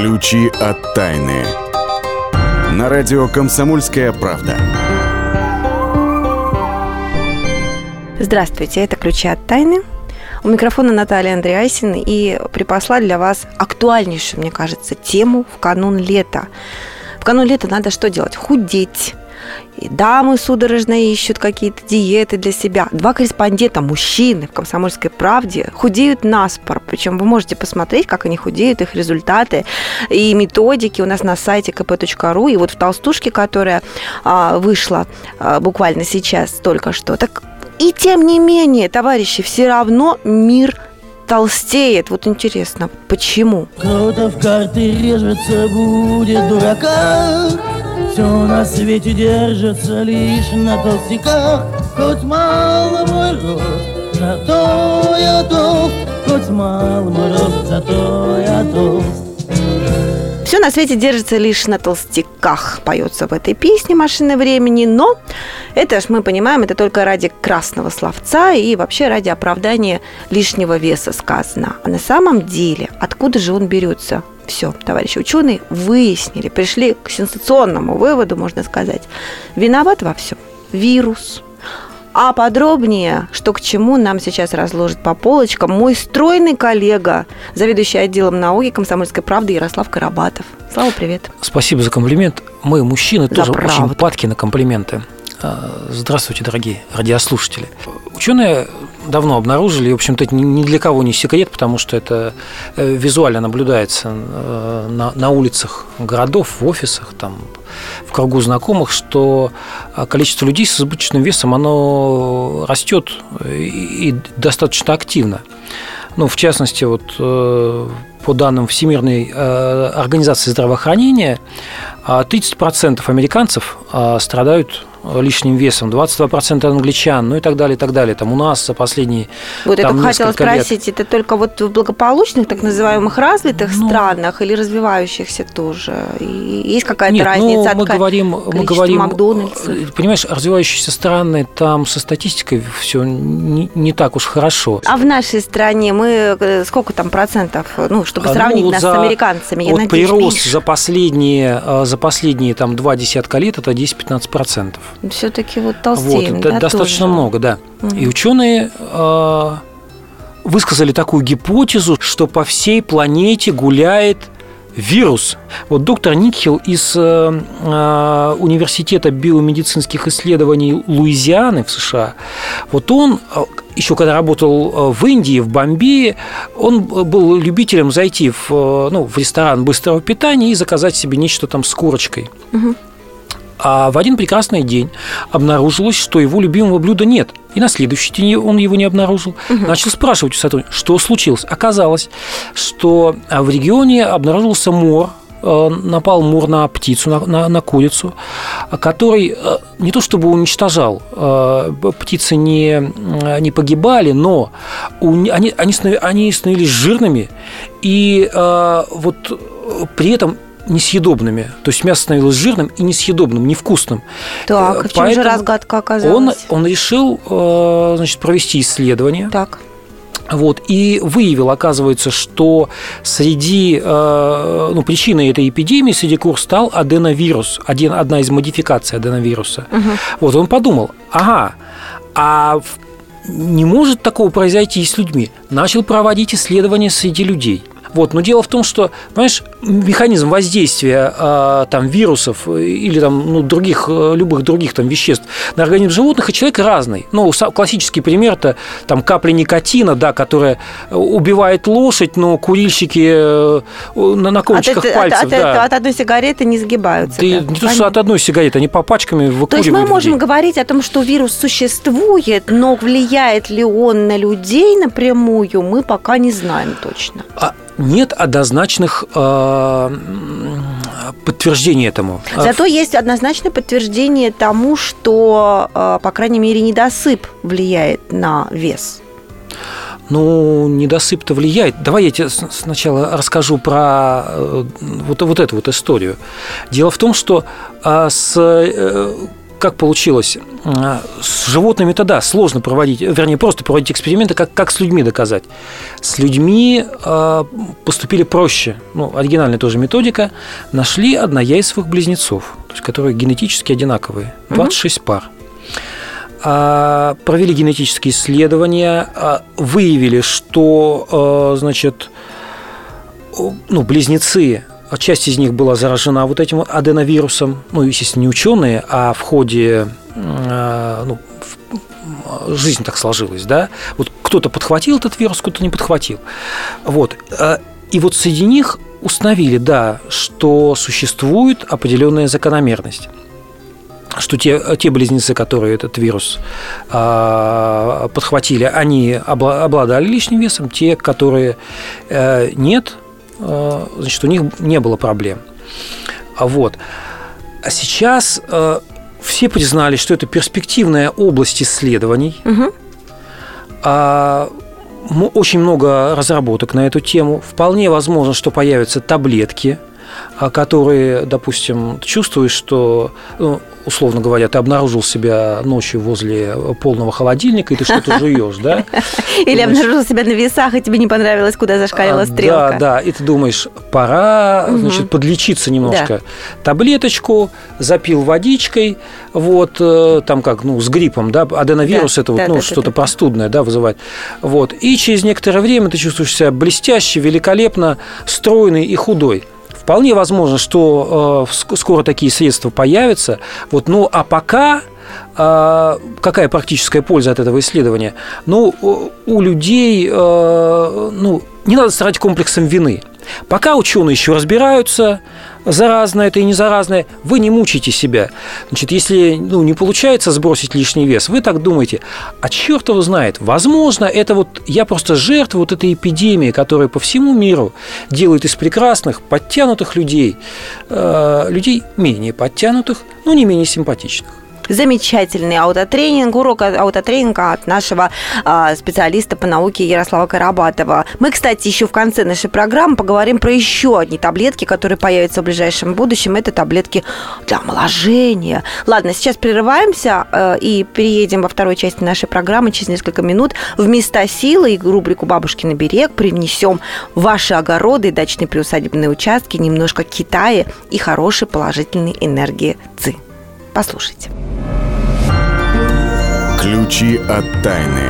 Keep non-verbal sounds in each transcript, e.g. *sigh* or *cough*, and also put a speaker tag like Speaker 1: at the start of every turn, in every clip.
Speaker 1: Ключи от тайны. На радио «Комсомольская правда».
Speaker 2: Здравствуйте, это «Ключи от тайны». У микрофона Наталья Андреасин и припасла для вас актуальнейшую, мне кажется, тему в канун лета. В канун лета надо что делать? Худеть. И дамы судорожно ищут какие-то диеты для себя. Два корреспондента, мужчины в «Комсомольской правде» худеют наспор. Причем вы можете посмотреть, как они худеют, их результаты и методики у нас на сайте kp.ru. И вот в толстушке, которая а, вышла а, буквально сейчас только что, так и тем не менее, товарищи, все равно мир толстеет. Вот интересно, почему?
Speaker 3: Кто-то в карты режется, будет дурака. Все на свете держится лишь на толстяках. Хоть мало мой рост, зато я толст. Хоть мало мой рост, зато я толст.
Speaker 2: Все на свете держится лишь на толстяках, поется в этой песне «Машина времени», но это ж мы понимаем, это только ради красного словца и вообще ради оправдания лишнего веса сказано. А на самом деле, откуда же он берется? Все, товарищи ученые выяснили, пришли к сенсационному выводу, можно сказать. Виноват во всем вирус, а подробнее, что к чему, нам сейчас разложит по полочкам мой стройный коллега, заведующий отделом науки комсомольской правды Ярослав Карабатов. Слава, привет.
Speaker 4: Спасибо за комплимент. Мы, мужчины,
Speaker 2: За
Speaker 4: тоже
Speaker 2: правду.
Speaker 4: очень падки на комплименты. А, Здравствуйте, дорогие радиослушатели. Ученые давно обнаружили, и, в общем-то, это ни- для кого не секрет, потому что это э, визуально наблюдается э, на, улицах городов, в офисах, там, в кругу знакомых, что а, количество людей с избыточным весом, оно растет и, и достаточно активно. Ну, в частности, вот э, по данным Всемирной э, организации здравоохранения, а, 30% американцев страдают лишним весом, 22% англичан, ну и так далее, и так далее. Там у нас за последние
Speaker 2: Вот я
Speaker 4: там
Speaker 2: только хотела
Speaker 4: несколько лет-
Speaker 2: спросить, это только вот в благополучных, так называемых развитых
Speaker 4: Ну.
Speaker 2: странах или развивающихся тоже? И есть какая-то
Speaker 4: Нет,
Speaker 2: разница?
Speaker 4: ну,
Speaker 2: от
Speaker 4: мы
Speaker 2: ка-
Speaker 4: говорим, мы говорим,
Speaker 2: Макдональдсов?
Speaker 4: э, понимаешь, развивающиеся страны, там со статистикой все не, не так уж хорошо.
Speaker 2: А в нашей стране мы э, сколько там процентов, ну, чтобы
Speaker 4: А, ну,
Speaker 2: сравнить
Speaker 4: вот
Speaker 2: нас
Speaker 4: за-
Speaker 2: с американцами? Я
Speaker 4: вот
Speaker 2: надеюсь,
Speaker 4: прирост
Speaker 2: меньше.
Speaker 4: за последние, э, за последние там, два десятка лет это 10-15%.
Speaker 2: Все-таки вот
Speaker 4: Вот,
Speaker 2: толстеем,
Speaker 4: это
Speaker 2: да,
Speaker 4: достаточно
Speaker 2: тоже?
Speaker 4: много, да.
Speaker 2: Мгм.
Speaker 4: И ученые э, высказали такую гипотезу, что по всей планете гуляет вирус. Вот доктор Никхил из э, э, Университета биомедицинских исследований Луизианы в США, вот он э, еще когда работал э, в Индии, в Бомбее, он был любителем зайти в, э, ну, в ресторан быстрого питания и заказать себе нечто там с курочкой.
Speaker 2: Мгм.
Speaker 4: А в один прекрасный день обнаружилось, что его любимого блюда нет. И на следующий день он его не обнаружил. Начал спрашивать у сотрудника, что случилось. Оказалось, что а, в регионе обнаружился мор, э, напал мор на птицу, на, на- на курицу, который э, не то чтобы уничтожал, э, птицы не, не погибали, но они, они, они становились жирными, и вот при этом несъедобными. То есть мясо становилось жирным и несъедобным, невкусным.
Speaker 2: Так,
Speaker 4: Э,
Speaker 2: в чем же
Speaker 4: поэтому
Speaker 2: разгадка
Speaker 4: Он,
Speaker 2: оказалась?
Speaker 4: он решил э, значит, провести исследование.
Speaker 2: Так,
Speaker 4: Вот, и выявил, оказывается, что среди, э, ну, причиной этой эпидемии среди кур стал аденовирус, один, одна из модификаций аденовируса.
Speaker 2: Мгм.
Speaker 4: Вот, он подумал, ага, а не может такого произойти и с людьми. Начал проводить исследования среди людей. Вот, но дело в том, что, понимаешь, механизм воздействия э, там вирусов или там ну, других э, любых других там веществ на организм животных и человека разный. Ну, классический пример это там капля никотина, да, которая убивает лошадь, но курильщики э, на, на
Speaker 2: от,
Speaker 4: кончиках
Speaker 2: это-
Speaker 4: пальцев,
Speaker 2: от-
Speaker 4: да.
Speaker 2: от- от одной сигареты не сгибаются.
Speaker 4: Да
Speaker 2: да.
Speaker 4: не то, что от одной сигареты, они по пачками
Speaker 2: То есть
Speaker 4: выкуривают.
Speaker 2: мы можем
Speaker 4: людей.
Speaker 2: говорить о том, что вирус существует, но влияет ли он на людей напрямую, мы пока не знаем точно.
Speaker 4: А нет однозначных э, подтверждений этому.
Speaker 2: Зато есть однозначное подтверждение тому, что, э, по крайней мере, недосып влияет на вес.
Speaker 4: Ну, недосып-то влияет. Давай я тебе сначала расскажу про э, вот, вот эту вот историю. Дело в том, что с как получилось? С животными-то да, сложно проводить, вернее, просто проводить эксперименты, как, как с людьми доказать. С людьми э, поступили проще. Ну, оригинальная тоже методика. Нашли однояйцевых близнецов, то есть, которые генетически одинаковые, 26 угу. пар. А, провели генетические исследования, а, выявили, что, значит, ну, близнецы часть из них была заражена вот этим аденовирусом, ну, естественно, не ученые, а в ходе ну, жизнь так сложилась, да, вот кто-то подхватил этот вирус, кто-то не подхватил. Вот. И вот среди них установили, да, что существует определенная закономерность что те, те близнецы, которые этот вирус э, подхватили, они обладали лишним весом, те, которые э, нет, значит, у них не было проблем. Вот. А сейчас э, все признали, что это перспективная область исследований. Угу. А, очень много разработок на эту тему. Вполне возможно, что появятся таблетки, а, которые, допустим, чувствуешь, что ну, условно говоря, ты обнаружил себя ночью возле полного холодильника, и ты что-то *laughs* жуешь, да?
Speaker 2: Или обнаружил себя на весах, и тебе не понравилось, куда зашкалила а, стрелка.
Speaker 4: Да, да, и ты думаешь, пора, значит, подлечиться немножко. Таблеточку, запил водичкой, вот, э, там как, ну, с гриппом, да, аденовирус это вот, ну, что-то простудное, да, вызывает. Вот, и через некоторое время ты чувствуешь себя блестяще, великолепно, стройный и худой. Вполне возможно, что э, скоро такие средства появятся. Вот, ну, а пока э, какая практическая польза от этого исследования? Ну, у людей, э, ну, не надо страдать комплексом вины. Пока ученые еще разбираются, заразное это и не заразное, вы не мучайте себя. Значит, если ну, не получается сбросить лишний вес, вы так думаете, а черт его знает, возможно, это вот я просто жертва вот этой эпидемии, которая по всему миру делает из прекрасных, подтянутых людей, э, людей менее подтянутых, но не менее симпатичных
Speaker 2: замечательный аутотренинг, урок аутотренинга от нашего а, специалиста по науке Ярослава Карабатова. Мы, кстати, еще в конце нашей программы поговорим про еще одни таблетки, которые появятся в ближайшем будущем. Это таблетки для омоложения. Ладно, сейчас прерываемся э, и переедем во второй части нашей программы через несколько минут в места силы и рубрику «Бабушки на берег» привнесем ваши огороды, дачные приусадебные участки, немножко Китая и хорошей положительной энергии ЦИ. Послушайте.
Speaker 1: Ключи от тайны.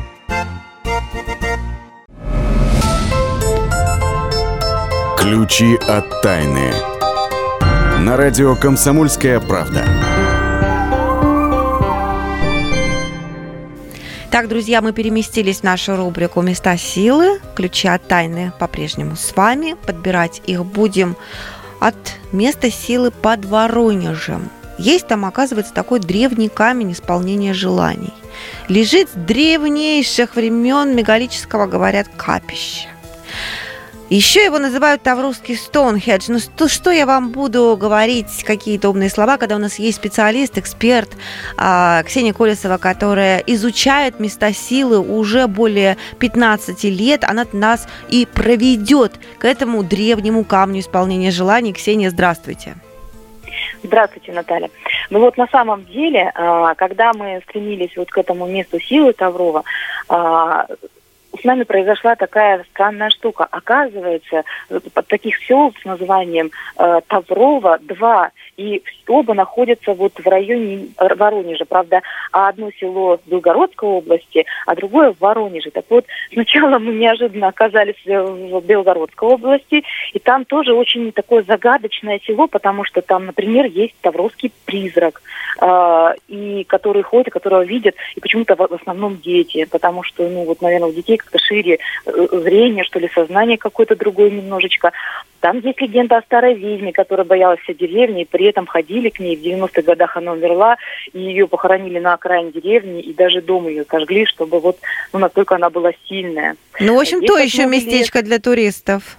Speaker 1: Ключи от тайны. На радио «Комсомольская правда».
Speaker 2: Так, друзья, мы переместились в нашу рубрику «Места силы». Ключи от тайны по-прежнему с вами. Подбирать их будем от места силы под Воронежем. Есть там, оказывается, такой древний камень исполнения желаний. Лежит с древнейших времен мегалического, говорят, капища. Еще его называют Таврусский Стоунхедж. Ну что, что я вам буду говорить, какие-то умные слова, когда у нас есть специалист, эксперт а, Ксения Колесова, которая изучает места силы уже более 15 лет. Она нас и проведет к этому древнему камню исполнения желаний. Ксения, здравствуйте.
Speaker 5: Здравствуйте, Наталья. Ну вот на самом деле, а, когда мы стремились вот к этому месту силы Таврова, а, с нами произошла такая странная штука. Оказывается, под таких сел с названием э, Таврова два, и оба находятся вот в районе Воронежа. Правда, одно село в Белгородской области, а другое в Воронеже. Так вот, сначала мы неожиданно оказались в Белгородской области, и там тоже очень такое загадочное село, потому что там, например, есть Тавровский призрак, э, и который ходит, которого видят, и почему-то в основном дети, потому что, ну вот, наверное, у детей как-то шире э, зрение, что ли, сознание какое-то другое немножечко. Там есть легенда о старой ведьме, которая боялась вся деревни, и при этом ходили к ней. В 90-х годах она умерла, и ее похоронили на окраине деревни, и даже дом ее сожгли, чтобы вот, ну, настолько она была сильная.
Speaker 2: Ну, в общем,
Speaker 5: Есть
Speaker 2: то еще
Speaker 5: основы
Speaker 2: местечко для туристов.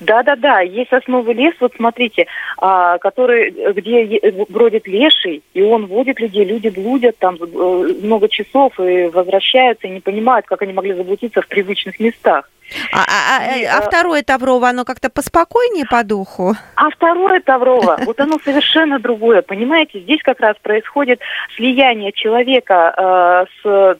Speaker 5: Да-да-да, есть основы лес, вот смотрите, а, который, где бродит леший, и он водит людей, люди блудят там э, много часов и возвращаются, и не понимают, как они могли заблудиться в привычных местах.
Speaker 2: А, а- а-
Speaker 5: И,
Speaker 2: а
Speaker 5: а-
Speaker 2: второе Таврово, оно как-то поспокойнее по духу?
Speaker 5: А второе Таврово, *laughs* вот оно совершенно другое, понимаете? Здесь как раз происходит слияние человека э, с э,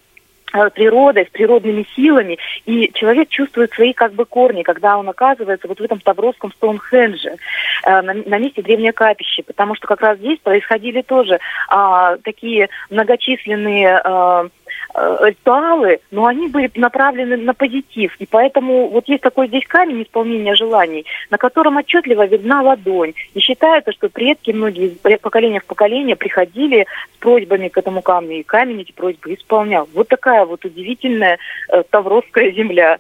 Speaker 5: природой, с природными силами, и человек чувствует свои как бы корни, когда он оказывается вот в этом Тавровском Стоунхендже, э, на, на месте древнего капища, потому что как раз здесь происходили тоже а, такие многочисленные э, ритуалы, но они были направлены на позитив. И поэтому вот есть такой здесь камень исполнения желаний, на котором отчетливо видна ладонь. И считается, что предки многие из поколения в поколение приходили с просьбами к этому камню, и камень эти просьбы исполнял. Вот такая вот удивительная э, Тавровская земля.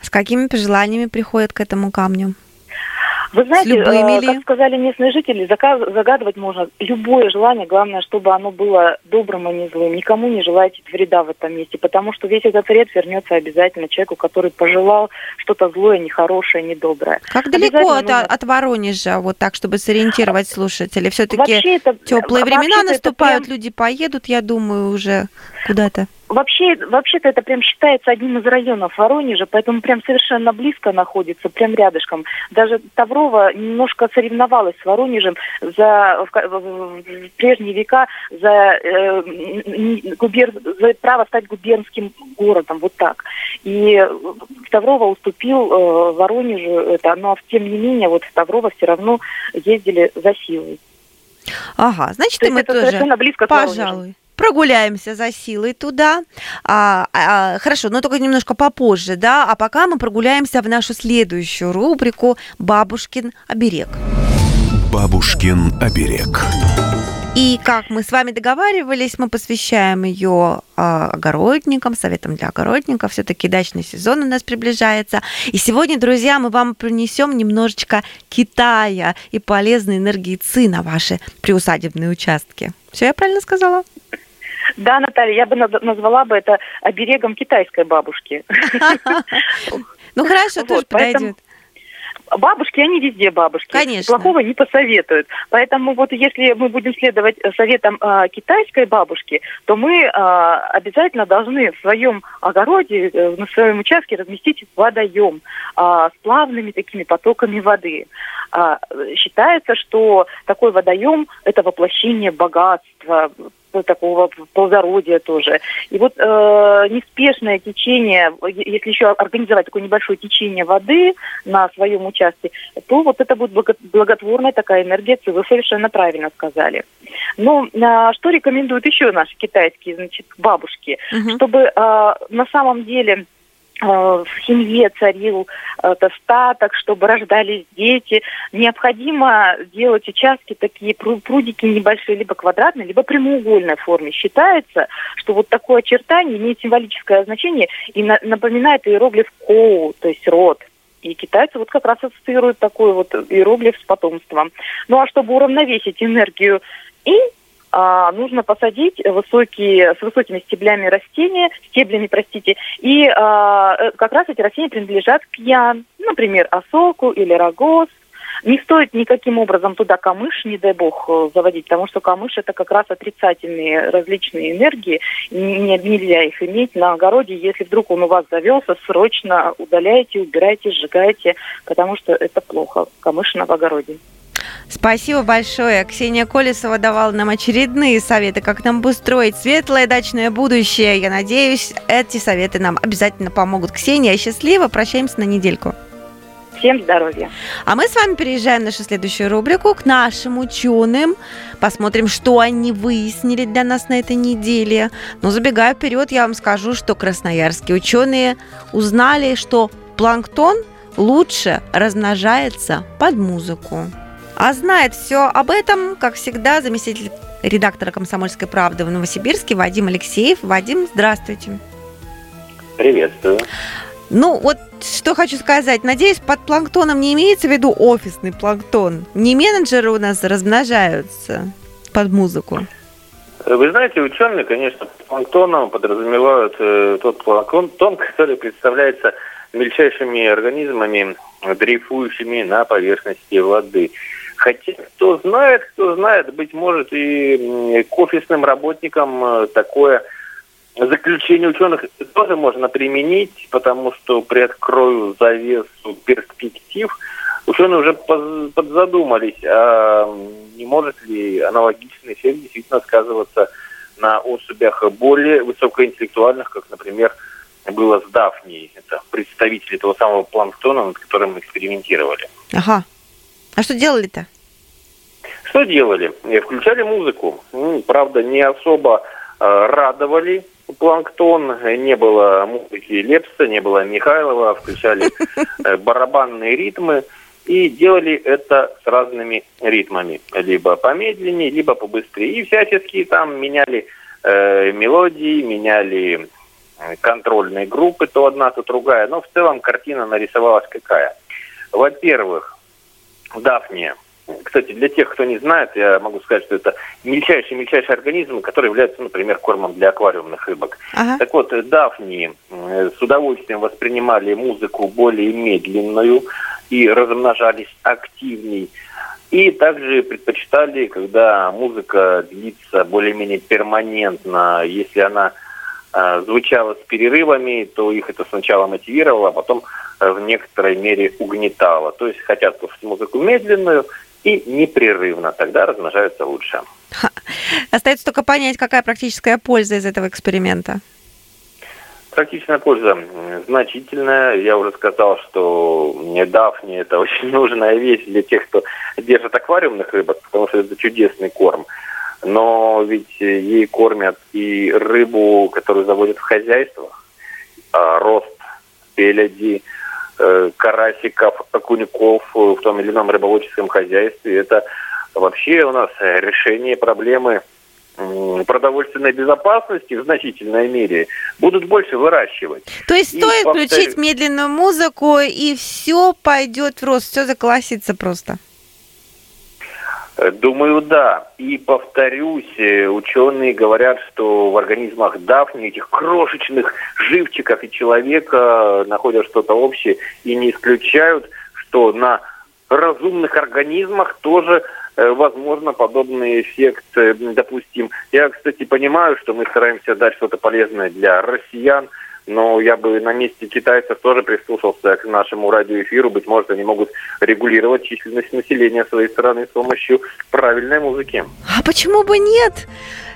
Speaker 2: С какими пожеланиями приходят к этому камню?
Speaker 5: Вы знаете, э, как сказали местные жители, зака- загадывать можно любое желание, главное, чтобы оно было добрым, а не злым. Никому не желайте вреда в этом месте, потому что весь этот вред вернется обязательно человеку, который пожелал что-то злое, нехорошее, недоброе.
Speaker 2: Как далеко от,
Speaker 5: нужно-
Speaker 2: от Воронежа, вот так, чтобы сориентировать слушателей? Все-таки теплые времена
Speaker 5: вообще-то это
Speaker 2: наступают,
Speaker 5: прям-
Speaker 2: люди поедут, я думаю, уже куда-то.
Speaker 5: Вообще, вообще-то это прям считается одним из районов Воронежа, поэтому прям совершенно близко находится, прям рядышком. Даже Таврова немножко соревновалась с Воронежем за, в, в- в- прежние века за, э, губер- за право стать губернским городом, вот так. И Таврова уступил э, Воронежу это, но тем не менее вот в Таврова все равно ездили за силой.
Speaker 2: Ага, значит,
Speaker 5: То
Speaker 2: мы
Speaker 5: это
Speaker 2: тоже,
Speaker 5: совершенно близко к Воронежу.
Speaker 2: Прогуляемся за силой туда. А, а, хорошо, но только немножко попозже, да? А пока мы прогуляемся в нашу следующую рубрику «Бабушкин оберег».
Speaker 1: Бабушкин оберег.
Speaker 2: И как мы с вами договаривались, мы посвящаем ее огородникам, советам для огородников. Все-таки дачный сезон у нас приближается. И сегодня, друзья, мы вам принесем немножечко Китая и полезной энергии ЦИ на ваши приусадебные участки. Все я правильно сказала?
Speaker 5: Да, Наталья, я бы наз- назвала бы это оберегом китайской бабушки. *laughs*
Speaker 2: Ну хорошо, тоже подойдет.
Speaker 5: Бабушки, они везде бабушки.
Speaker 2: Конечно.
Speaker 5: Плохого не посоветуют. Поэтому вот если мы будем следовать э, советам э, китайской бабушки, то мы э, обязательно должны в своем огороде, э, на своем участке разместить водоем э, с плавными такими потоками воды. Э, считается, что такой водоем – это воплощение богатства, ну, такого плодородия тоже. И вот э, неспешное течение, если еще организовать такое небольшое течение воды на своем участке, то вот это будет благо- благотворная такая энергия, вы совершенно правильно сказали. Но а, что рекомендуют еще наши китайские значит, бабушки?
Speaker 2: Мгм.
Speaker 5: Чтобы а, на самом деле э, в семье царил э, достаток, чтобы рождались дети. Необходимо делать участки такие, пру- прудики небольшие, либо квадратные, либо прямоугольной форме. Считается, что вот такое очертание имеет символическое значение и на- напоминает иероглиф коу, то есть род. И китайцы вот как раз ассоциируют такой вот иероглиф с потомством. Ну а чтобы уравновесить энергию и а, нужно посадить высокие, с высокими стеблями растения, стеблями, простите, и а, э, как раз эти растения принадлежат к ян, например, осоку или рогоз. Не стоит никаким образом туда камыш, не дай бог, э, заводить, потому что камыш это как раз отрицательные различные энергии, не- нельзя их иметь на огороде. Если вдруг он у вас завелся, срочно удаляйте, убирайте, сжигайте, потому что это плохо, камыш в огороде.
Speaker 2: Спасибо большое. Ксения Колесова давала нам очередные советы, как нам устроить светлое дачное будущее. Я надеюсь, эти советы нам обязательно помогут. Ксения, счастливо. Прощаемся на недельку.
Speaker 5: Всем здоровья!
Speaker 2: А мы с вами переезжаем в нашу следующую рубрику к нашим ученым. Посмотрим, что они выяснили для нас на этой неделе. Но забегая вперед, я вам скажу, что красноярские ученые узнали, что планктон лучше размножается под музыку. А знает все об этом, как всегда, заместитель редактора «Комсомольской правды» в Новосибирске Вадим Алексеев. Вадим, здравствуйте.
Speaker 6: Приветствую.
Speaker 2: Ну, вот что хочу сказать. Надеюсь, под планктоном не имеется в виду офисный планктон. Не менеджеры у нас размножаются под музыку.
Speaker 6: Вы знаете, ученые, конечно, под планктоном подразумевают э, тот планктон, который представляется мельчайшими организмами, дрейфующими на поверхности воды. Хотя, кто знает, кто знает, быть может, и к офисным работникам э, такое заключение ученых тоже можно применить, потому что приоткрою завесу перспектив. Ученые уже подзадумались, а не может ли аналогичный эффект действительно сказываться на особях более высокоинтеллектуальных, как, например, было с Дафнией. Это представители того самого планктона, над которым мы экспериментировали.
Speaker 2: Ага. А что делали-то?
Speaker 6: Что делали? Включали музыку. Ну, правда, не особо э, радовали планктон. Не было музыки Лепса, не было Михайлова. Включали э, *laughs* барабанные ритмы. И делали это с разными ритмами. Либо помедленнее, либо побыстрее. И всячески там меняли э, мелодии, меняли Э, контрольные группы, то одна, то другая. Но в целом картина нарисовалась какая? Во-первых, Дафния. Кстати, для тех, кто не знает, я могу сказать, что это мельчайший-мельчайший организм, который является, например, кормом для аквариумных рыбок. Ага. Так вот, Дафни э, с удовольствием воспринимали музыку более медленную и размножались активней. И также предпочитали, когда музыка длится более-менее перманентно, если она Э, звучало с перерывами, то их это сначала мотивировало, а потом в некоторой мере угнетало. То есть хотят слушать музыку медленную и непрерывно, тогда размножаются лучше. Ха.
Speaker 2: Остается только понять, какая практическая польза из этого эксперимента.
Speaker 6: Практическая польза значительная. Я уже сказал, что Дафни это *laughs* очень нужная вещь для тех, кто держит аквариумных рыбок, потому что это чудесный корм но ведь ей кормят и рыбу, которую заводят в хозяйствах, а, рост пеледи, э, карасиков, окуньков в том или ином рыбоводческом хозяйстве. Это вообще у нас решение проблемы продовольственной безопасности в значительной мере будут больше выращивать.
Speaker 2: То есть и стоит повторю... включить медленную музыку, и все пойдет в рост, все заколосится просто.
Speaker 6: Э, думаю, да. И повторюсь, э, ученые говорят, что в организмах дафни, этих крошечных живчиков и человека находят что-то общее и не исключают, что на разумных организмах тоже э, возможно подобный эффект допустим. Я, кстати, понимаю, что мы стараемся дать что-то полезное для россиян, но я бы на месте китайцев тоже прислушался к нашему радиоэфиру. Быть может, они могут регулировать численность населения своей страны с помощью правильной музыки.
Speaker 2: А почему бы нет?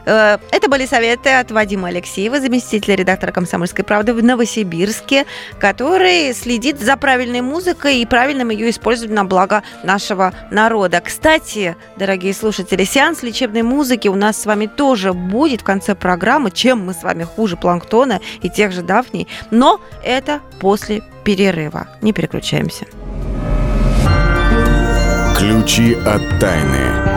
Speaker 2: Э, это были советы от Вадима Алексеева, заместителя редактора «Комсомольской правды» в Новосибирске, который следит за правильной музыкой и правильным ее использованием на благо нашего народа. Кстати, дорогие слушатели, сеанс лечебной музыки у нас с вами тоже будет в конце программы. Чем мы с вами хуже планктона и тех же дафней? Но это после перерыва. Не переключаемся.
Speaker 1: Ключи от тайны.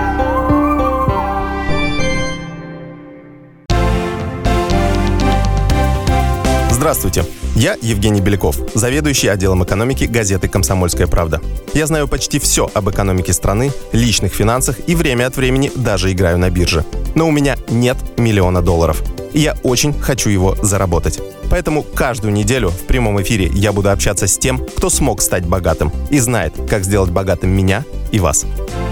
Speaker 7: Здравствуйте, я Евгений Беляков, заведующий отделом экономики газеты «Комсомольская правда». Я знаю почти все об экономике страны, личных финансах и время от времени даже играю на бирже. Но у меня нет миллиона долларов. И я очень хочу его заработать. Поэтому каждую неделю в прямом эфире я буду общаться с тем, кто смог стать богатым и знает, как сделать богатым меня и вас.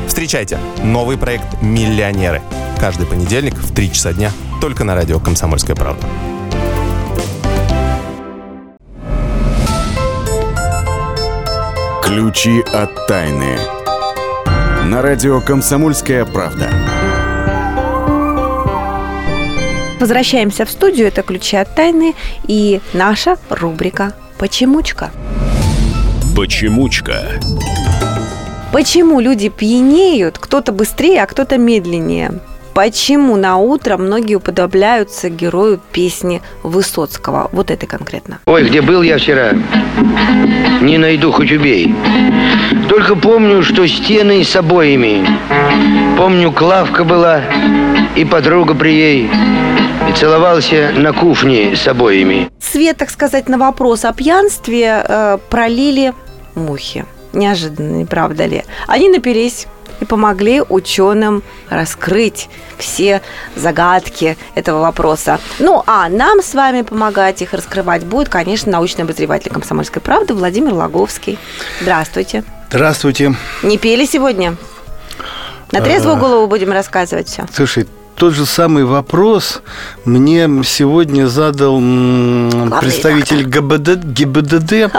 Speaker 7: Встречайте новый проект «Миллионеры». Каждый понедельник в 3 часа дня только на радио «Комсомольская правда».
Speaker 1: Ключи от тайны. На радио «Комсомольская правда».
Speaker 2: Возвращаемся в студию. Это «Ключи от тайны» и наша рубрика «Почемучка».
Speaker 8: Почемучка.
Speaker 2: Почему люди пьянеют, кто-то быстрее, а кто-то медленнее? Почему на утро многие уподобляются герою песни Высоцкого? Вот этой конкретно.
Speaker 9: Ой, где был я вчера? Не найду, хоть убей. Только помню, что стены с обоями. Помню, Клавка была и подруга при ей. Целовался на кухне с обоими.
Speaker 2: Свет, так сказать, на вопрос о пьянстве э, пролили мухи. Неожиданно, не правда ли? Они напились и помогли ученым раскрыть все загадки этого вопроса. Ну, а нам с вами помогать их раскрывать будет, конечно, научный обозреватель «Комсомольской правды» Владимир Логовский. Здравствуйте.
Speaker 10: Здравствуйте.
Speaker 2: Не пили сегодня? На трезвую голову будем рассказывать все.
Speaker 10: Слушай, тот же самый вопрос мне сегодня задал представитель ГБД, ГИБДД,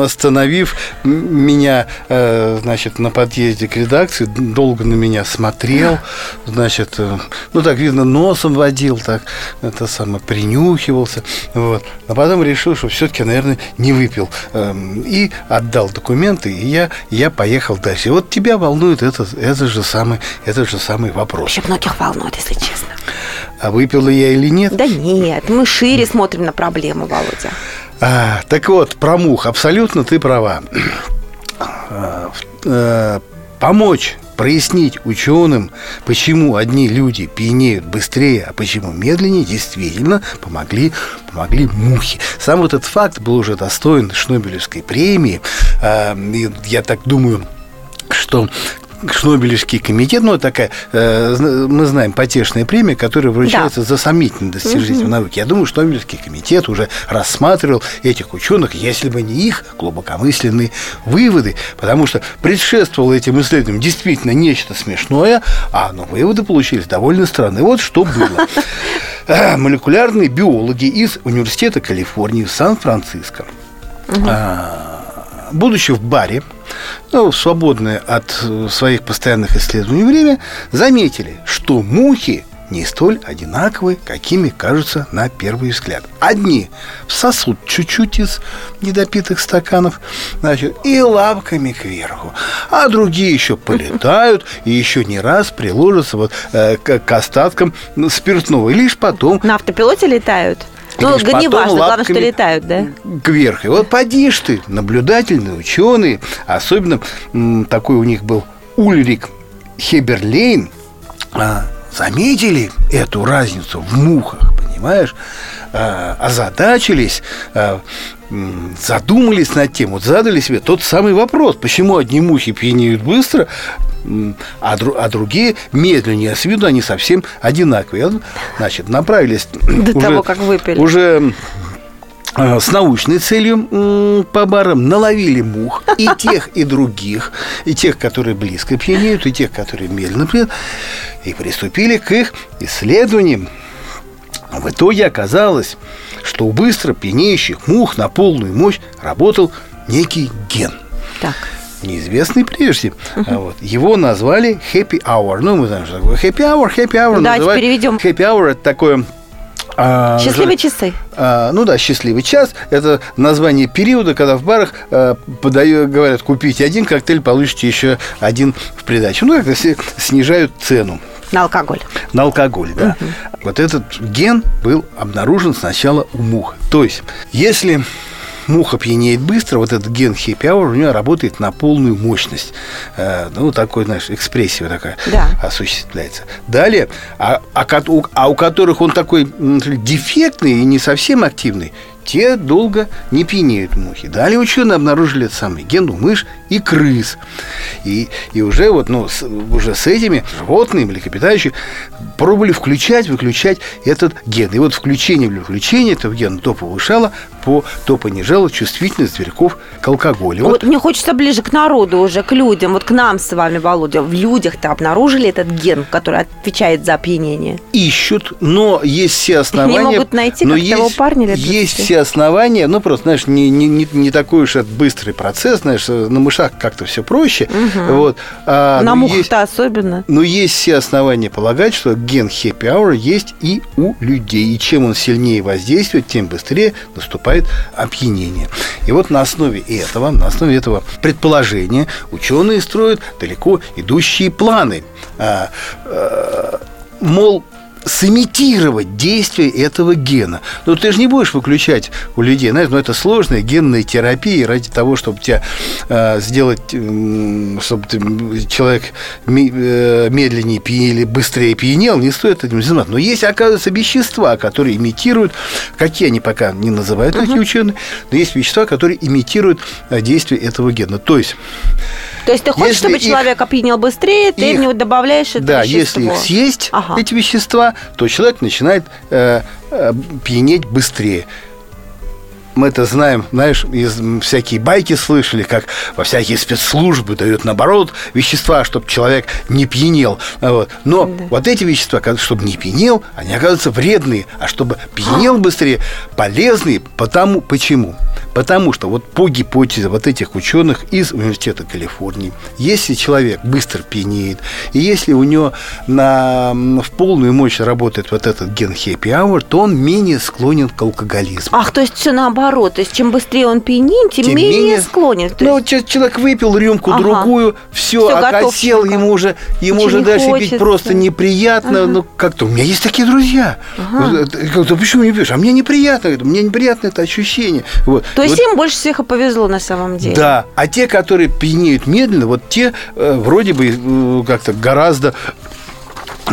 Speaker 10: остановив меня, э, значит, на подъезде к редакции, долго на меня смотрел, значит, э, ну, так видно, носом водил, так, это самое, принюхивался, вот. А потом решил, что все-таки, наверное, не выпил. Эм, и отдал документы, и я, я поехал дальше. И вот тебя волнует этот, этот, же самый, этот же самый вопрос.
Speaker 2: Очень многих волнует, если честно.
Speaker 10: А выпила я или нет?
Speaker 2: Да нет, мы шире смотрим на проблему, Володя.
Speaker 10: А, так вот, про мух, абсолютно ты права. А, э, помочь прояснить ученым, почему одни люди пьянеют быстрее, а почему медленнее, действительно помогли, помогли мухи. Сам этот факт был уже достоин Шнобелевской премии. А, я так думаю, что Шнобелевский комитет, ну, такая, э, мы знаем, потешная премия, которая вручается да. за сомнительные достижения угу. в науке. Я думаю, Шнобелевский комитет уже рассматривал этих ученых, если бы не их глубокомысленные выводы, потому что предшествовало этим исследованиям действительно нечто смешное, а но выводы получились довольно странные. Вот что было. *laughs* Э, молекулярные биологи из Университета Калифорнии в Сан-Франциско, угу. Будучи в баре, ну, свободное от э, своих постоянных исследований время, заметили, что мухи не столь одинаковые, какими кажутся на первый взгляд. Одни сосут чуть-чуть из недопитых стаканов, значит, и лапками кверху, а другие еще полетают и еще не раз приложатся вот э, к остаткам спиртного. И лишь потом...
Speaker 2: На автопилоте летают? Ну, не важно, главное, что летают, да?
Speaker 10: Кверх. И вот поди ты, наблюдательные ученые, особенно такой у них был Ульрик Хеберлейн, а, заметили эту разницу в мухах, понимаешь? А, озадачились, а, задумались над тем, вот задали себе тот самый вопрос, почему одни мухи пьянеют быстро, а, а другие медленнее. С виду они совсем одинаковые. Значит, направились
Speaker 2: до уже, того, как выпили.
Speaker 10: Уже а, с научной целью по барам наловили мух и *laughs* тех, и других, и тех, которые близко пьянеют, и тех, которые медленно пьют, и приступили к их исследованиям. В итоге оказалось, что у быстро пьянеющих мух на полную мощь работал некий ген.
Speaker 2: Так
Speaker 10: неизвестный прежде. Uh-huh. Вот. Его назвали Happy Hour. Ну, мы знаем, что такое Happy Hour. Happy Hour
Speaker 2: Давайте называют... переведем.
Speaker 10: Happy Hour – это такое
Speaker 2: а, счастливые же, часы.
Speaker 10: А, ну да, счастливый час. Это название периода, когда в барах а, подаю, говорят, купите один коктейль, получите еще один в придачу. Ну, как-то снижают цену.
Speaker 2: На алкоголь.
Speaker 10: На алкоголь, да. Угу. Вот этот ген был обнаружен сначала у мух. То есть, если муха пьянеет быстро, вот этот ген happy hour у нее работает на полную мощность. Э, ну, такой, знаешь, экспрессия такая да. осуществляется. Далее, а, а, а у которых он такой дефектный и не совсем активный, те долго не пьянеют мухи. Далее ученые обнаружили этот самый ген у мышь и крыс. И, и уже, вот, ну, с, уже с этими животными, млекопитающими пробовали включать, выключать этот ген. И вот включение или выключение этого гена то повышало, по, то понижало чувствительность зверьков к алкоголю.
Speaker 2: Вот, вот мне хочется ближе к народу уже, к людям, вот к нам с вами, Володя. В людях-то обнаружили этот ген, который отвечает за опьянение?
Speaker 10: Ищут, но есть все *laughs* основания.
Speaker 2: Не могут найти, но как есть, того парня
Speaker 10: Есть все основания, ну, просто, знаешь, не, не, не, не такой уж это быстрый процесс, знаешь, на мышах как-то все проще. Угу. Вот.
Speaker 2: А, на мухах-то особенно.
Speaker 10: Но есть все основания полагать, что ген happy hour есть и у людей. И чем он сильнее воздействует, тем быстрее наступает опьянение. И вот на основе этого, на основе этого предположения ученые строят далеко идущие планы. А, а, мол, сымитировать действие этого гена. Ну, ты же не будешь выключать у людей, знаешь, ну, это сложная генная терапия ради того, чтобы тебя э, сделать, э, чтобы ты, человек э, медленнее или быстрее пьянел, не стоит этим заниматься. Но есть, оказывается, вещества, которые имитируют, какие они пока не называют эти ученые, но есть вещества, которые имитируют э, действие этого гена. То есть
Speaker 2: то есть ты хочешь, если чтобы их, человек опьянел быстрее, ты их, в него добавляешь это
Speaker 10: Да,
Speaker 2: вещество.
Speaker 10: если их съесть, ага. эти вещества, то человек начинает э, э, пьянеть быстрее мы это знаем, знаешь, из всякие байки слышали, как во всякие спецслужбы дают, наоборот, вещества, чтобы человек не пьянел. Вот. Но да. вот эти вещества, чтобы не пьянел, они оказываются вредные, а чтобы пьянел быстрее, полезные. Потому, почему? Потому что вот по гипотезе вот этих ученых из Университета Калифорнии, если человек быстро пьянеет, и если у него на, в полную мощь работает вот этот ген happy hour, то он менее склонен к алкоголизму.
Speaker 2: Ах, то есть все наоборот. То есть чем быстрее он пьянеет, тем, тем менее, менее склонен.
Speaker 10: То ну, есть... человек выпил рюмку ага. другую, все, все окосел, ему уже, ему уже дальше хочется. пить просто неприятно. Ага. Ну, как-то у меня есть такие друзья. Ага. Как-то почему не пьешь? А мне неприятно. Мне неприятно это ощущение. Вот.
Speaker 2: То есть вот. больше всех и повезло на самом деле.
Speaker 10: Да, а те, которые пьянеют медленно, вот те э, вроде бы э, как-то гораздо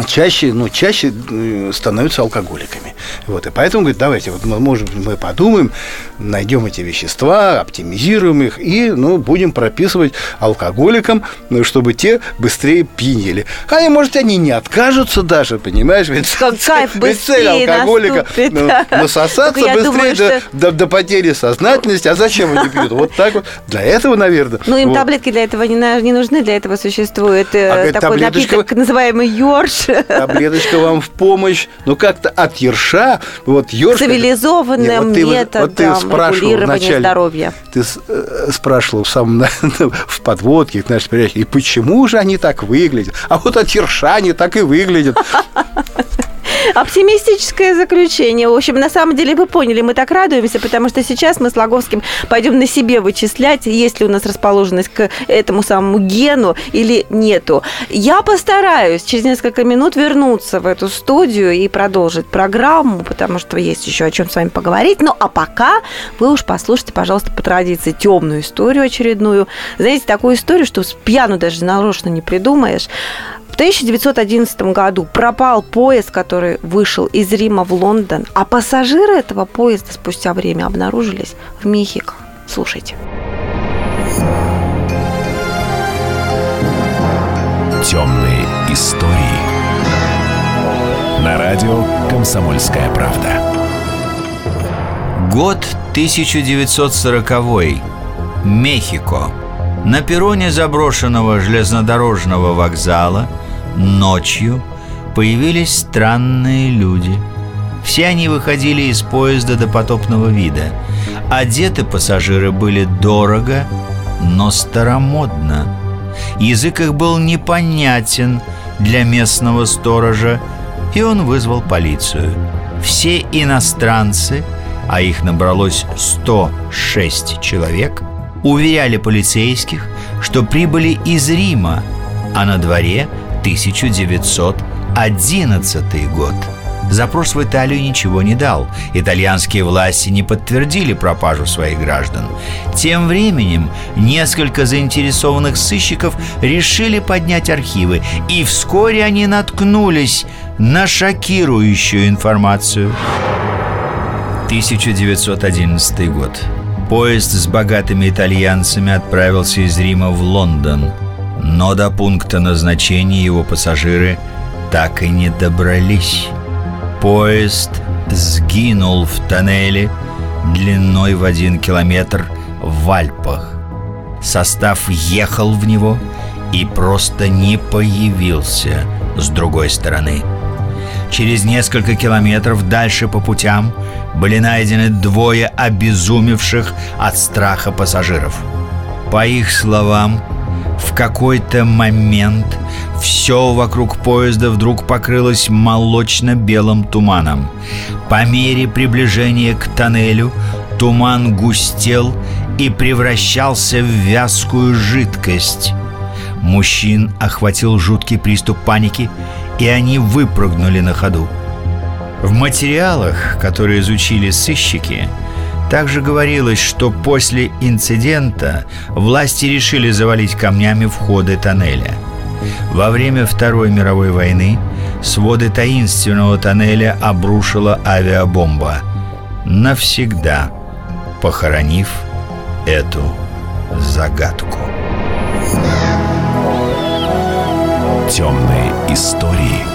Speaker 10: чаще, ну, чаще э, становятся алкоголиками. Вот, и поэтому, говорит, давайте, вот мы, может мы подумаем, найдем эти вещества, оптимизируем их и, ну, будем прописывать алкоголикам, ну, чтобы те быстрее пьянели. А может, они не откажутся даже, понимаешь?
Speaker 2: Ведь, кайф ведь цель алкоголика наступит,
Speaker 10: ну, да. насосаться быстрее думаю, до, что... до, до потери сознательности. А зачем они пьют? Вот так вот. Для этого, наверное.
Speaker 2: Ну, им вот. таблетки для этого не, не нужны, для этого существует э, а, такой напиток, называемый ёрш,
Speaker 10: Таблеточка вам в помощь. Ну, как-то от ерша, вот ерш...
Speaker 2: Цивилизованным вот методом вот ты регулирования вначале, здоровья.
Speaker 10: Ты э, спрашивал в самом *laughs* в подводке, знаешь, и почему же они так выглядят? А вот от ерша они так и выглядят. *laughs*
Speaker 2: Оптимистическое заключение. В общем, на самом деле вы поняли, мы так радуемся, потому что сейчас мы с Логовским пойдем на себе вычислять, есть ли у нас расположенность к этому самому гену или нету. Я постараюсь через несколько минут вернуться в эту студию и продолжить программу, потому что есть еще о чем с вами поговорить. Ну, а пока вы уж послушайте, пожалуйста, по традиции темную историю очередную. Знаете, такую историю, что с пьяну даже нарочно не придумаешь. В 1911 году пропал поезд, который вышел из Рима в Лондон, а пассажиры этого поезда спустя время обнаружились в Мехико. Слушайте.
Speaker 1: Темные радио «Комсомольская правда».
Speaker 11: Год 1940. Мехико. На перроне заброшенного железнодорожного вокзала – Ночью появились странные люди. Все они выходили из поезда до потопного вида. Одеты пассажиры были дорого, но старомодно. Язык их был непонятен для местного сторожа, и он вызвал полицию. Все иностранцы, а их набралось 106 человек, уверяли полицейских, что прибыли из Рима, а на дворе – 1911 год. Запрос в Италию ничего не дал. Итальянские власти не подтвердили пропажу своих граждан. Тем временем несколько заинтересованных сыщиков решили поднять архивы, и вскоре они наткнулись на шокирующую информацию. 1911 год. Поезд с богатыми итальянцами отправился из Рима в Лондон – но до пункта назначения его пассажиры так и не добрались. Поезд сгинул в тоннеле длиной в один километр в Альпах. Состав ехал в него и просто не появился с другой стороны. Через несколько километров дальше по путям были найдены двое обезумевших от страха пассажиров. По их словам, в какой-то момент все вокруг поезда вдруг покрылось молочно-белым туманом. По мере приближения к тоннелю туман густел и превращался в вязкую жидкость. Мужчин охватил жуткий приступ паники, и они выпрыгнули на ходу. В материалах, которые изучили сыщики, также говорилось, что после инцидента власти решили завалить камнями входы тоннеля. Во время Второй мировой войны своды таинственного тоннеля обрушила авиабомба, навсегда похоронив эту загадку.
Speaker 1: Темные истории.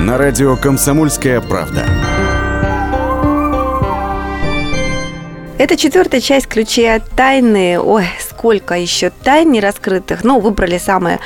Speaker 1: На радио «Комсомольская правда».
Speaker 2: Это четвертая часть ключей от тайны. Ой, сколько еще тайн не раскрытых. Ну, выбрали самое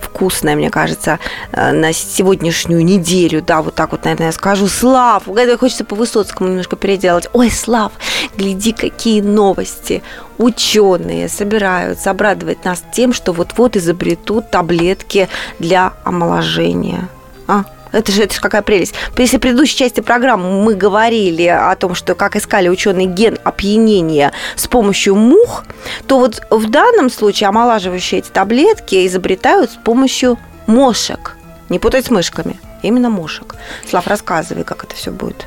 Speaker 2: вкусное, мне кажется, э, на сегодняшнюю неделю. Да, вот так вот, наверное, я скажу. Слав, хочется по Высоцкому немножко переделать. Ой, Слав, гляди, какие новости. Ученые собираются обрадовать нас тем, что вот-вот изобретут таблетки для омоложения. А, это же, это же какая прелесть. Если в предыдущей части программы мы говорили о том, что как искали ученые ген опьянения с помощью мух, то вот в данном случае омолаживающие эти таблетки изобретают с помощью мошек. Не путать с мышками, именно мошек. Слав, рассказывай, как это все будет.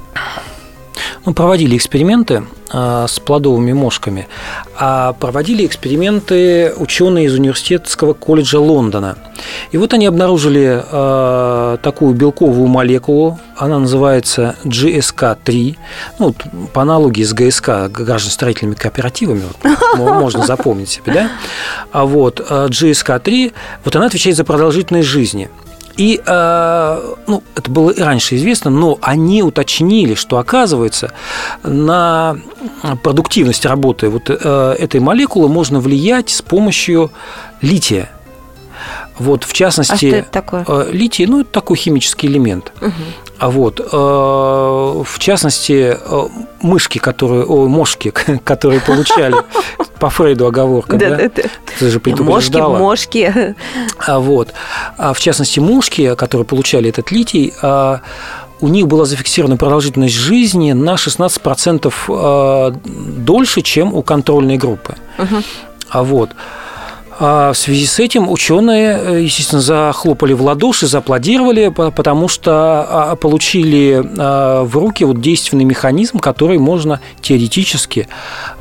Speaker 4: Ну, проводили эксперименты э, с плодовыми мошками, а проводили эксперименты ученые из университетского колледжа Лондона. И вот они обнаружили э, такую белковую молекулу, она называется GSK-3, ну, по аналогии с ГСК, гражданстроительными кооперативами, вот, можно запомнить себе, да? А вот GSK-3, вот она отвечает за продолжительность жизни – и, э, ну, это было и раньше известно, но они уточнили, что, оказывается, на продуктивность работы вот э, этой молекулы можно влиять с помощью лития. Вот, в частности, а
Speaker 2: что это такое?
Speaker 4: Э, литий, ну, это такой химический элемент. Угу. А вот, э, в частности, э, мышки, которые, о, мошки, *laughs* которые получали *laughs* по Фрейду оговорка, да? да?
Speaker 2: Ты же предупреждала. Мошки, мошки.
Speaker 4: А вот, а в частности, мушки, которые получали этот литий, а, у них была зафиксирована продолжительность жизни на 16% дольше, чем у контрольной группы. Угу. А вот. А в связи с этим ученые, э, естественно, захлопали в ладоши, зааплодировали, потому что а, получили а, в руки вот действенный механизм, который можно теоретически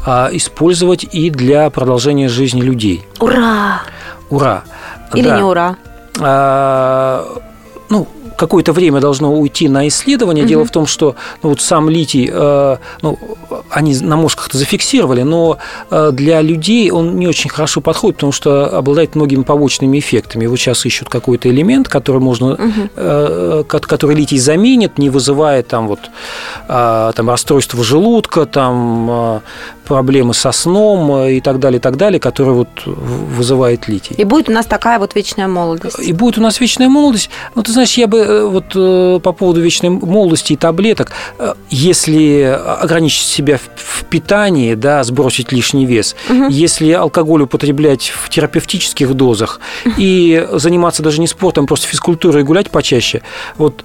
Speaker 4: а, использовать и для продолжения жизни людей.
Speaker 2: Ура!
Speaker 4: Ура!
Speaker 2: Или да. не ура?
Speaker 4: Ну, какое-то время должно уйти на исследование. Угу. Дело в том, что ну, вот сам литий, э, ну, они на мошках-то зафиксировали, но э, для людей он не очень хорошо подходит, потому что обладает многими побочными эффектами. Вот сейчас ищут какой-то элемент, который можно, угу. э, который литий заменит, не вызывая там вот э, там расстройство желудка, там э, проблемы со сном э, и так далее, и так далее, которые вот вызывает литий.
Speaker 2: И будет у нас такая вот вечная молодость.
Speaker 4: И будет у нас вечная молодость. Ну, ты знаешь, я бы э, вот э, по поводу вечной молодости и таблеток, если ограничить себя в питании, да, сбросить лишний вес, угу. если алкоголь употреблять в терапевтических дозах и заниматься даже не спортом, просто физкультурой и гулять почаще, вот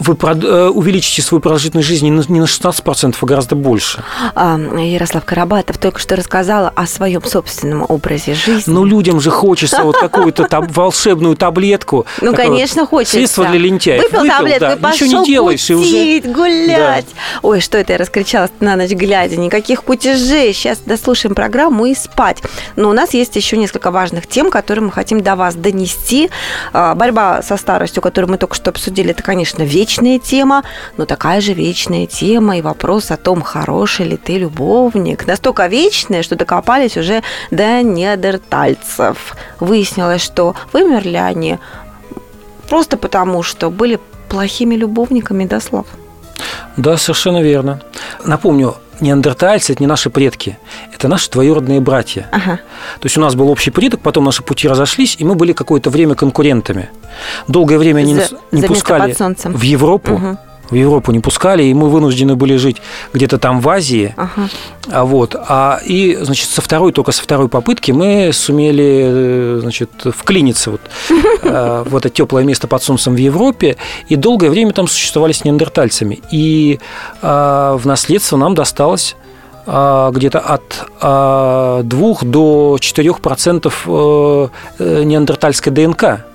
Speaker 4: вы э, увеличите свою продолжительность жизни не на 16%, а гораздо больше.
Speaker 2: А, Ярослав Карабатов только что рассказала о своем собственном образе жизни.
Speaker 4: Ну, людям же хочется вот какую-то там *laughs* волшебную таблетку.
Speaker 2: Ну, конечно, хочется.
Speaker 4: Средство для лентяев.
Speaker 2: Выпил, Выпил таблетку да, и пошел
Speaker 4: ничего не делаешь,
Speaker 2: кутить, и уже... гулять. Да. Ой, что это я раскричалась на ночь глядя. Никаких кутежей. Сейчас дослушаем программу и спать. Но у нас есть еще несколько важных тем, которые мы хотим до вас донести. А, борьба со старостью, которую мы только что обсудили, это, конечно, вечность вечная тема, но такая же вечная тема и вопрос о том, хороший ли ты любовник. Настолько вечная, что докопались уже до неандертальцев. Выяснилось, что вымерли они просто потому, что были плохими любовниками, да, Слав?
Speaker 4: Да, совершенно верно. Напомню, неандертальцы – это не наши предки, это наши двоюродные братья.
Speaker 2: Ага.
Speaker 4: То есть у нас был общий предок, потом наши пути разошлись, и мы были какое-то время конкурентами. Долгое время они
Speaker 2: За-
Speaker 4: не пускали в Европу.
Speaker 2: Мгм.
Speaker 4: В Европу не пускали, и мы вынуждены были жить где-то там в Азии.
Speaker 2: Ага.
Speaker 4: А вот, а, и, значит, со второй, только со второй попытки мы сумели, э, значит, вклиниться вот, э, *laughs* в это теплое место под солнцем в Европе, и долгое время там существовали с неандертальцами. И э, в наследство нам досталось э, где-то от э, 2 до 4 процентов э, э, неандертальской ДНК.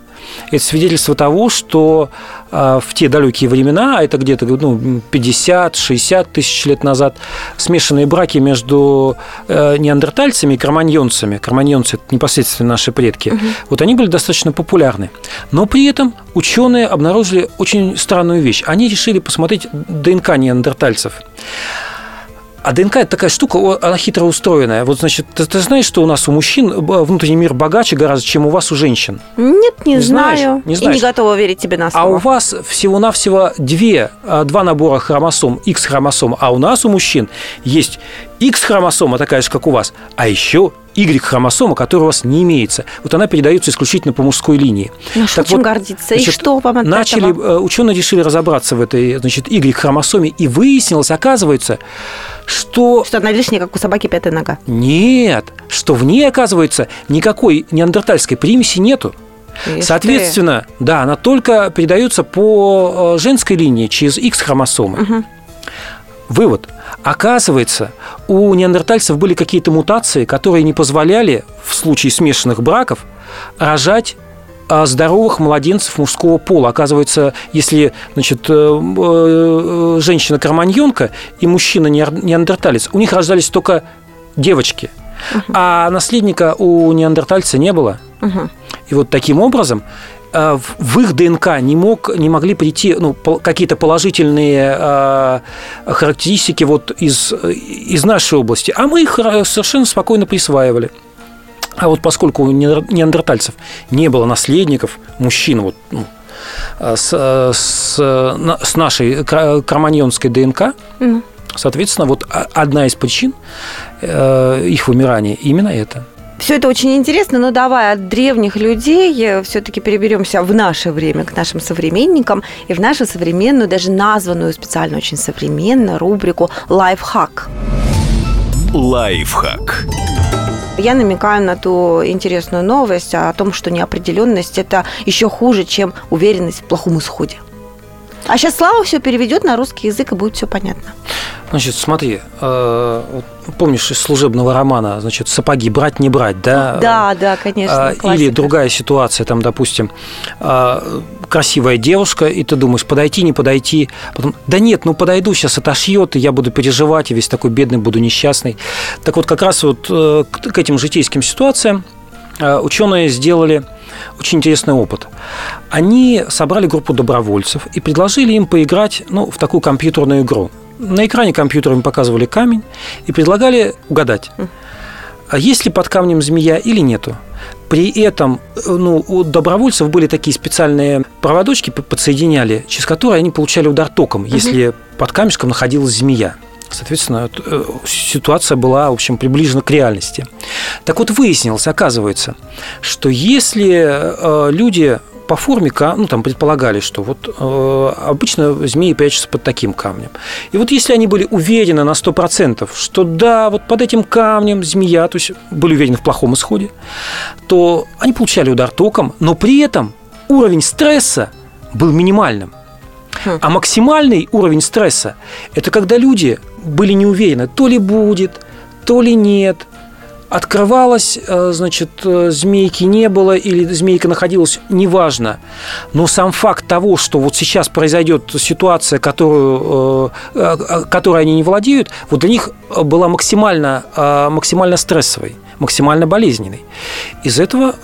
Speaker 4: Это свидетельство того, что э, в те далекие времена, а это где-то ну, 50-60 тысяч лет назад, смешанные браки между э, неандертальцами и кроманьонцами, кроманьонцы – это непосредственно наши предки, вот они были достаточно популярны. Но при этом ученые обнаружили очень странную вещь. Они решили посмотреть ДНК неандертальцев. А ДНК это такая штука, она хитро устроенная. Вот, значит, ты, ты знаешь, что у нас у мужчин э, внутренний мир богаче гораздо, чем у вас у женщин?
Speaker 2: Нет, не,
Speaker 4: Не знаешь?
Speaker 2: знаю.
Speaker 4: Не
Speaker 2: И
Speaker 4: знаешь?
Speaker 2: не готова верить тебе на
Speaker 4: А
Speaker 2: слово.
Speaker 4: у вас всего-навсего две, а, два набора хромосом, X-хромосом, а у нас у мужчин есть X-хромосома, такая же, как у вас, а еще Y-хромосома, которая у вас не имеется. Вот она передается исключительно по мужской линии.
Speaker 2: Наш
Speaker 4: Так
Speaker 2: очень
Speaker 4: вот,
Speaker 2: гордится. И
Speaker 4: значит,
Speaker 2: что вам от
Speaker 4: начали,
Speaker 2: этого?
Speaker 4: э, ученые решили разобраться в этой, значит, Y-хромосоме, и выяснилось, оказывается, что...
Speaker 2: Что она лишняя, как у собаки пятая нога.
Speaker 4: Нет, что в ней, оказывается, никакой неандертальской примеси нету.
Speaker 2: Ишь
Speaker 4: Соответственно, да, она только передается по э, женской линии через X-хромосомы. Вывод. Оказывается, у неандертальцев были какие-то мутации, которые не позволяли в случае смешанных браков рожать а, здоровых младенцев мужского пола. Оказывается, если значит, э, э, женщина карманьонка и мужчина неандерталец, у них рождались только девочки, а наследника у неандертальца не было.
Speaker 2: Мгм.
Speaker 4: И вот таким образом в- в их ДНК не, мог, не могли прийти ну, какие-то положительные э, характеристики вот из, из нашей области, а мы их э, совершенно спокойно присваивали. А вот поскольку у неандер- неандертальцев не было наследников, мужчин вот, ну, э, с, э, с, э, с нашей кроманьонской ДНК, соответственно, вот о- одна из причин э, их вымирания именно это.
Speaker 2: Все это очень интересно, но давай от древних людей все-таки переберемся в наше время к нашим современникам и в нашу современную, даже названную специально очень современно рубрику «Лайфхак».
Speaker 1: Лайфхак.
Speaker 2: Я намекаю на ту интересную новость о том, что неопределенность это еще хуже, чем уверенность в плохом исходе. А сейчас Слава все переведет на русский язык, и будет все понятно.
Speaker 4: Значит, смотри, э, помнишь из служебного романа, значит, сапоги брать, не брать, да?
Speaker 2: Да, да, конечно.
Speaker 4: А, Или
Speaker 2: классика.
Speaker 4: другая ситуация, там, допустим, а, красивая девушка, и ты думаешь, подойти, не подойти. Потом, да нет, ну подойду, сейчас отошьет, и я буду переживать, и весь такой бедный буду несчастный. Так вот, как раз вот э, к к этим житейским ситуациям э, ученые сделали очень интересный опыт. Они собрали группу добровольцев и предложили им поиграть ну, в такую компьютерную игру. На экране компьютера им показывали камень и предлагали угадать, а есть ли под камнем змея или нету. При этом э, ну, у добровольцев были такие специальные проводочки, подсоединяли, через которые они получали удар током, если под камешком находилась змея. Соответственно, э, ситуация была, в общем, приближена к реальности. Так вот, выяснилось, оказывается, что если э, люди по форме, ну, там предполагали, что вот э, обычно змеи прячутся под таким камнем. И вот если они были уверены на 100%, что да, вот под этим камнем змея, то есть были уверены в плохом исходе, то они получали удар током, но при этом уровень стресса был минимальным. А максимальный уровень стресса – это когда люди были не уверены, то ли будет, то ли нет. Открывалась, э, значит, э, змейки не было или змейка находилась, неважно. Но сам факт того, что вот сейчас произойдет ситуация, которую, э, которой они не владеют, вот для них была максимально, максимально стрессовой, максимально болезненной. Из этого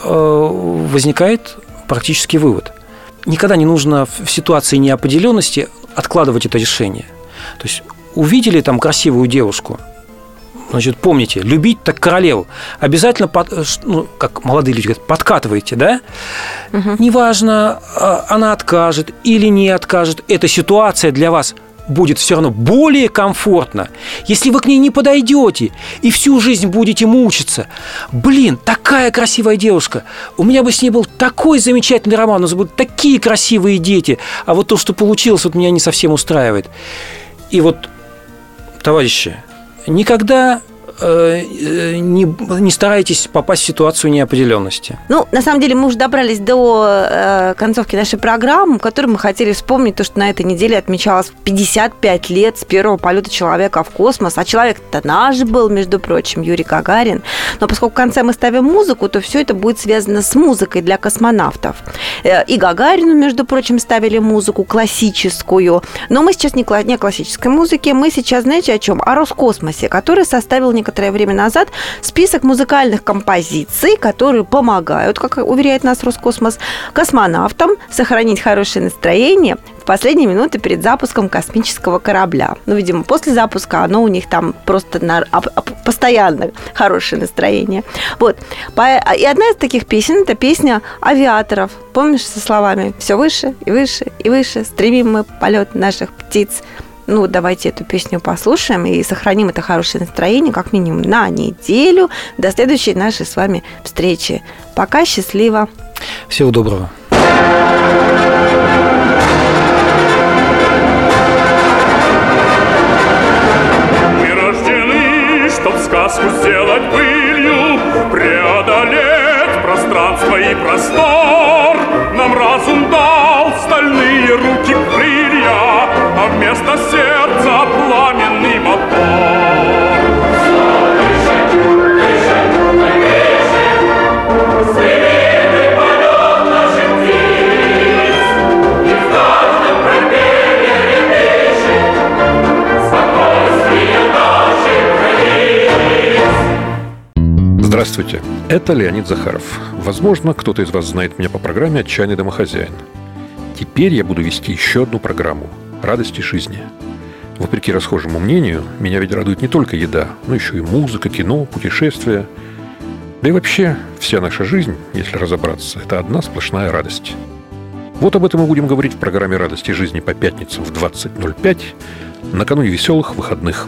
Speaker 4: возникает практический вывод. Никогда не нужно в ситуации неопределенности откладывать это решение. То есть увидели там красивую девушку, Значит, помните, любить так королеву. Обязательно, под- э, ну, как молодые люди говорят, подкатываете, да? Неважно, а, она откажет или не откажет. Эта ситуация для вас будет все равно более комфортно, если вы к ней не подойдете и всю жизнь будете мучиться. Блин, такая красивая девушка. У меня бы с ней был такой замечательный роман, у нас будут такие красивые дети. А вот то, что получилось, вот меня не совсем устраивает. И вот, товарищи, никогда не, не старайтесь попасть в ситуацию неопределенности.
Speaker 2: Ну, на самом деле, мы уже добрались до э, концовки нашей программы, в которой мы хотели вспомнить то, что на этой неделе отмечалось 55 лет с первого полета человека в космос. А человек-то наш был, между прочим, Юрий Гагарин. Но поскольку в конце мы ставим музыку, то все это будет связано с музыкой для космонавтов. Э, и Гагарину, между прочим, ставили музыку классическую. Но мы сейчас не о классической музыке, мы сейчас, знаете, о чем? О Роскосмосе, который составил некоторые некоторое время назад список музыкальных композиций, которые помогают, как уверяет нас Роскосмос, космонавтам сохранить хорошее настроение в последние минуты перед запуском космического корабля. Ну, видимо, после запуска оно у них там просто на, а, а, постоянно хорошее настроение. Вот. И одна из таких песен – это песня авиаторов. Помнишь, со словами «Все выше и выше и выше стремим мы полет наших птиц». Ну, давайте эту песню послушаем и сохраним это хорошее настроение как минимум на неделю до следующей нашей с вами встречи. Пока, счастливо.
Speaker 4: Всего доброго.
Speaker 12: Мы рождены, чтоб сказку сделать
Speaker 13: Здравствуйте, это Леонид Захаров. Возможно, кто-то из вас знает меня по программе «Отчаянный домохозяин». Теперь я буду вести еще одну программу радости жизни. Вопреки расхожему мнению, меня ведь радует не только еда, но еще и музыка, кино, путешествия. Да и вообще, вся наша жизнь, если разобраться, это одна сплошная радость. Вот об этом мы будем говорить в программе «Радости жизни» по пятницам в 20.05 накануне веселых выходных.